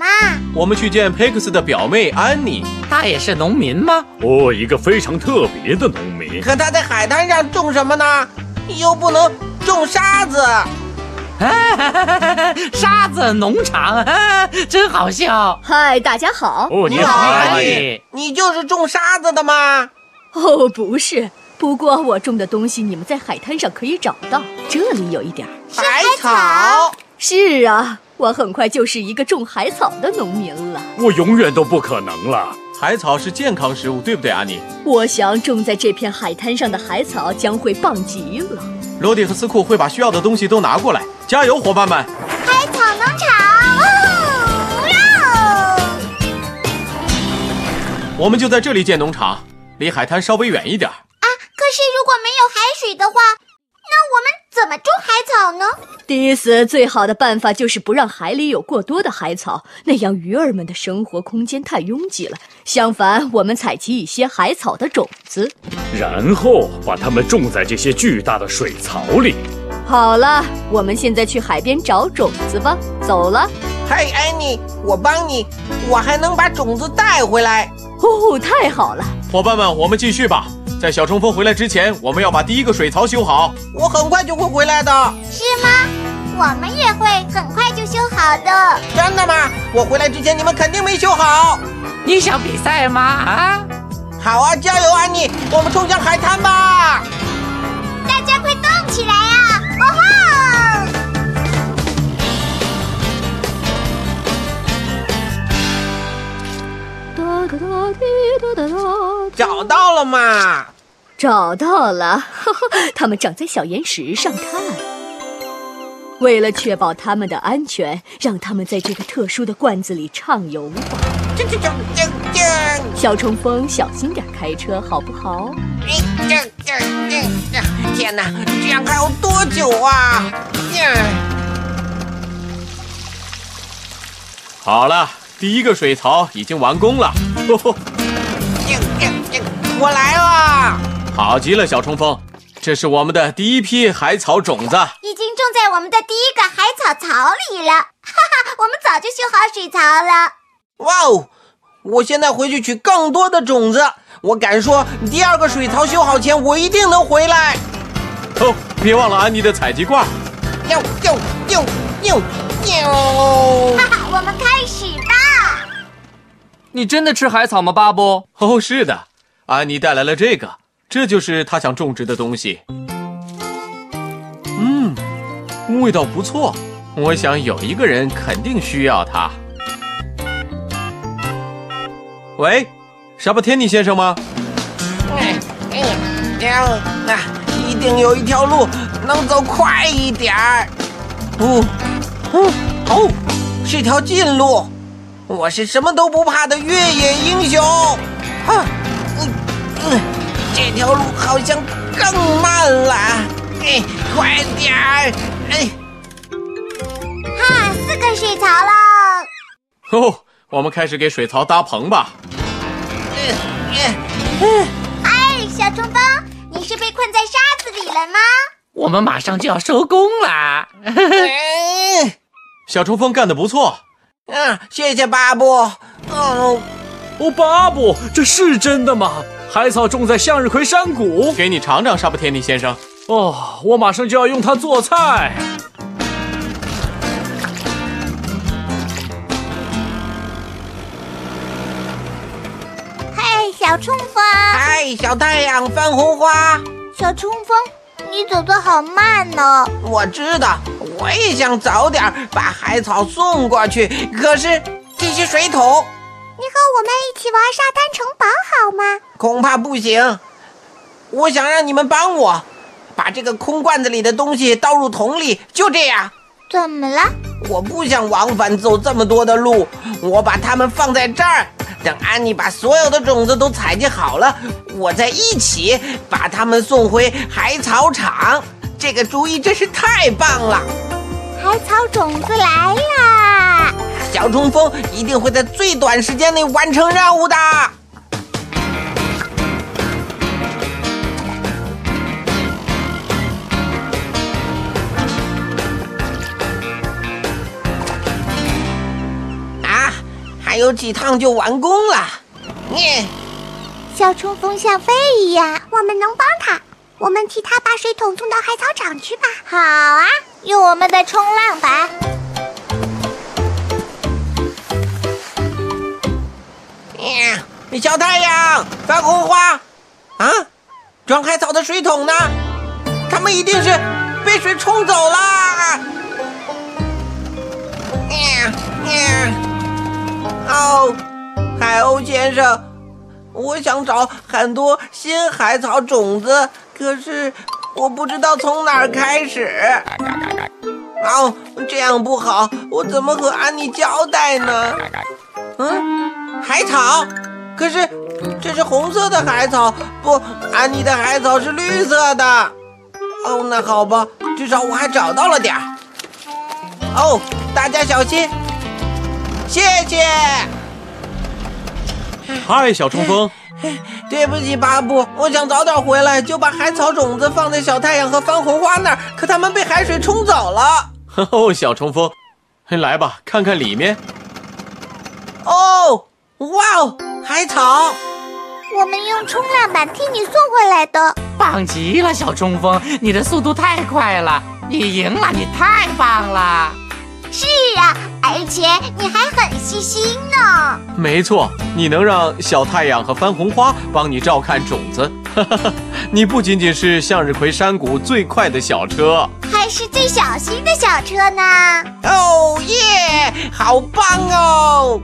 们干什么啊？我们去见佩克斯的表妹安妮。她也是农民吗？哦，一个非常特别的农民。可他在海滩上种什么呢？又不能种沙子。沙子农场，真好笑。嗨，大家好。哦，你好好，安妮你就是种沙子的吗？哦，不是，不过我种的东西你们在海滩上可以找到，这里有一点儿。海草。是啊，我很快就是一个种海草的农民了。我永远都不可能了。海草是健康食物，对不对，安妮？我想种在这片海滩上的海草将会棒极了。罗迪和斯库会把需要的东西都拿过来。加油，伙伴们！海草农场，哦哟！我们就在这里建农场，离海滩稍微远一点草呢？迪斯，最好的办法就是不让海里有过多的海草，那样鱼儿们的生活空间太拥挤了。相反，我们采集一些海草的种子。然后把它们种在这些巨大的水槽里。好了，我们现在去海边找种子吧。走了。嘿，安妮，我帮你，我还能把种子带回来。哦，太好了！伙伴们，我们继续吧。在小冲锋回来之前，我们要把第一个水槽修好。我很快就会回来的。是吗？我们也会很快就修好的。真的吗？我回来之前你们肯定没修好。你想比赛吗？啊！好啊，加油，安妮！我们冲向海滩吧！大家快动起来啊！哦吼！哒哒哒滴哒哒哒。找到了吗？找到了，呵呵，它们长在小岩石上。看，为了确保它们的安全，让它们在这个特殊的罐子里畅游吧。这这这这这小冲锋，小心点开车，好不好？这这这这！天哪，这样还要多久啊？嗯好了，第一个水槽已经完工了。吼吼，这这这！我来了！好极了，小冲锋，这是我们的第一批海草种子。已经种在我们的第一个海草槽里了，哈哈，我们早就修好水槽了。哇哦！我现在回去取更多的种子。我敢说，第二个水槽修好前，我一定能回来。哦，别忘了安妮的采集罐。呦呦呦呦呦！哈哈，我们开始吧。你真的吃海草吗，巴布？哦，是的，安妮带来了这个，这就是她想种植的东西。嗯，味道不错，我想有一个人肯定需要它。喂，沙巴天尼先生吗？哎哎呀啊！一定有一条路能走快一点儿。哦，哦哦，是条近路。我是什么都不怕的越野英雄。啊，这条路好像更慢了。哎，快点儿！哎，哈，四个水槽了。哦，我们开始给水槽搭棚吧。嗯嗯嗯，哎，小冲锋，你是被困在沙子里了吗？我们马上就要收工啦。嗯小冲锋干得不错。嗯，谢谢巴布。哦，哦，巴布，这是真的吗？海草种在向日葵山谷。给你尝尝，沙巴天尼先生。哦，我马上就要用它做菜。嘿，小冲锋，嗨，小太阳，番红花。小冲锋，你走的好慢呢。我知道，我也想早点把海草送过去，可是这些水桶你和我们一起玩沙滩城堡好吗？恐怕不行。我想让你们帮我，把这个空罐子里的东西倒入桶里，就这样。怎么了？我不想往返走这么多的路，我把它们放在这儿，等安妮把所有的种子都采集好了，我再一起把它们送回海草场。这个主意真是太棒了！海草种子来啦！小冲锋一定会在最短时间内完成任务的。啊，还有几趟就完工了。你小冲锋像飞一样，我们能帮他。我们替他把水桶送到海草场去吧。好啊，用我们的冲浪板。小太阳，番红花，啊，装海草的水桶呢？他们一定是被水冲走了。哦，海鸥先生，我想找很多新海草种子，可是我不知道从哪儿开始。哦，这样不好，我怎么和安妮交代呢？嗯，海草，可是这是红色的海草，不，安妮的海草是绿色的。哦，那好吧，至少我还找到了点儿。哦，大家小心，谢谢。嗨，小冲锋，对不起，巴布，我想早点回来，就把海草种子放在小太阳和番红花那儿，可它们被海水冲走了。哦，小冲锋，来吧，看看里面。哦，哇哦，海草！我们用冲浪板替你送回来的。棒极了，小冲锋，你的速度太快了，你赢了，你太棒了！是啊，而且你还很细心呢。没错，你能让小太阳和番红花帮你照看种子。哈哈哈，你不仅仅是向日葵山谷最快的小车，还是最小心的小车呢。哦耶，好棒哦！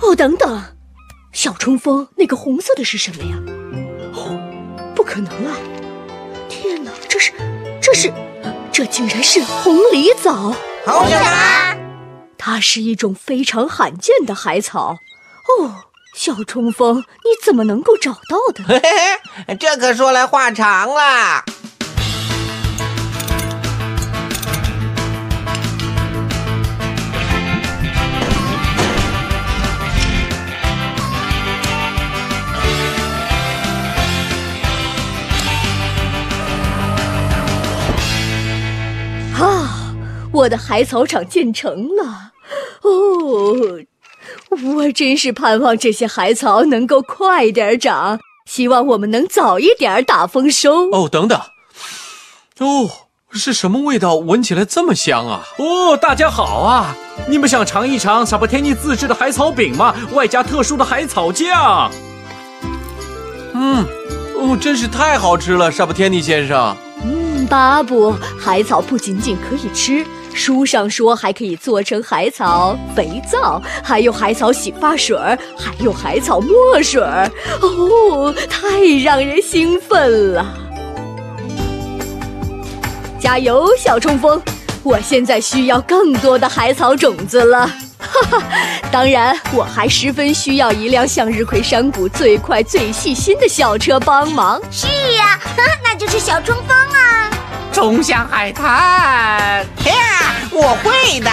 哦，等等，小冲锋，那个红色的是什么呀？哦，不可能啊！天哪，这是，这是，这竟然是红狸藻！红什么？它是一种非常罕见的海草。哦，小冲锋，你怎么能够找到的？嘿嘿嘿，这可说来话长了。我的海草场建成了！哦，我真是盼望这些海草能够快点长，希望我们能早一点打丰收。哦，等等，哦，是什么味道？闻起来这么香啊！哦，大家好啊！你们想尝一尝萨巴天尼自制的海草饼吗？外加特殊的海草酱。嗯，哦，真是太好吃了，萨布天尼先生。嗯，巴布，海草不仅仅可以吃，书上说还可以做成海草肥皂，还有海草洗发水儿，还有海草墨水儿。哦，太让人兴奋了！加油，小冲锋！我现在需要更多的海草种子了。哈哈，当然，我还十分需要一辆向日葵山谷最快最细心的小车帮忙。是呀、那就是小冲锋啊！冲向海滩！我会的，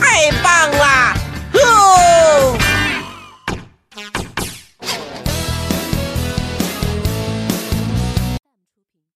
太棒了，吼！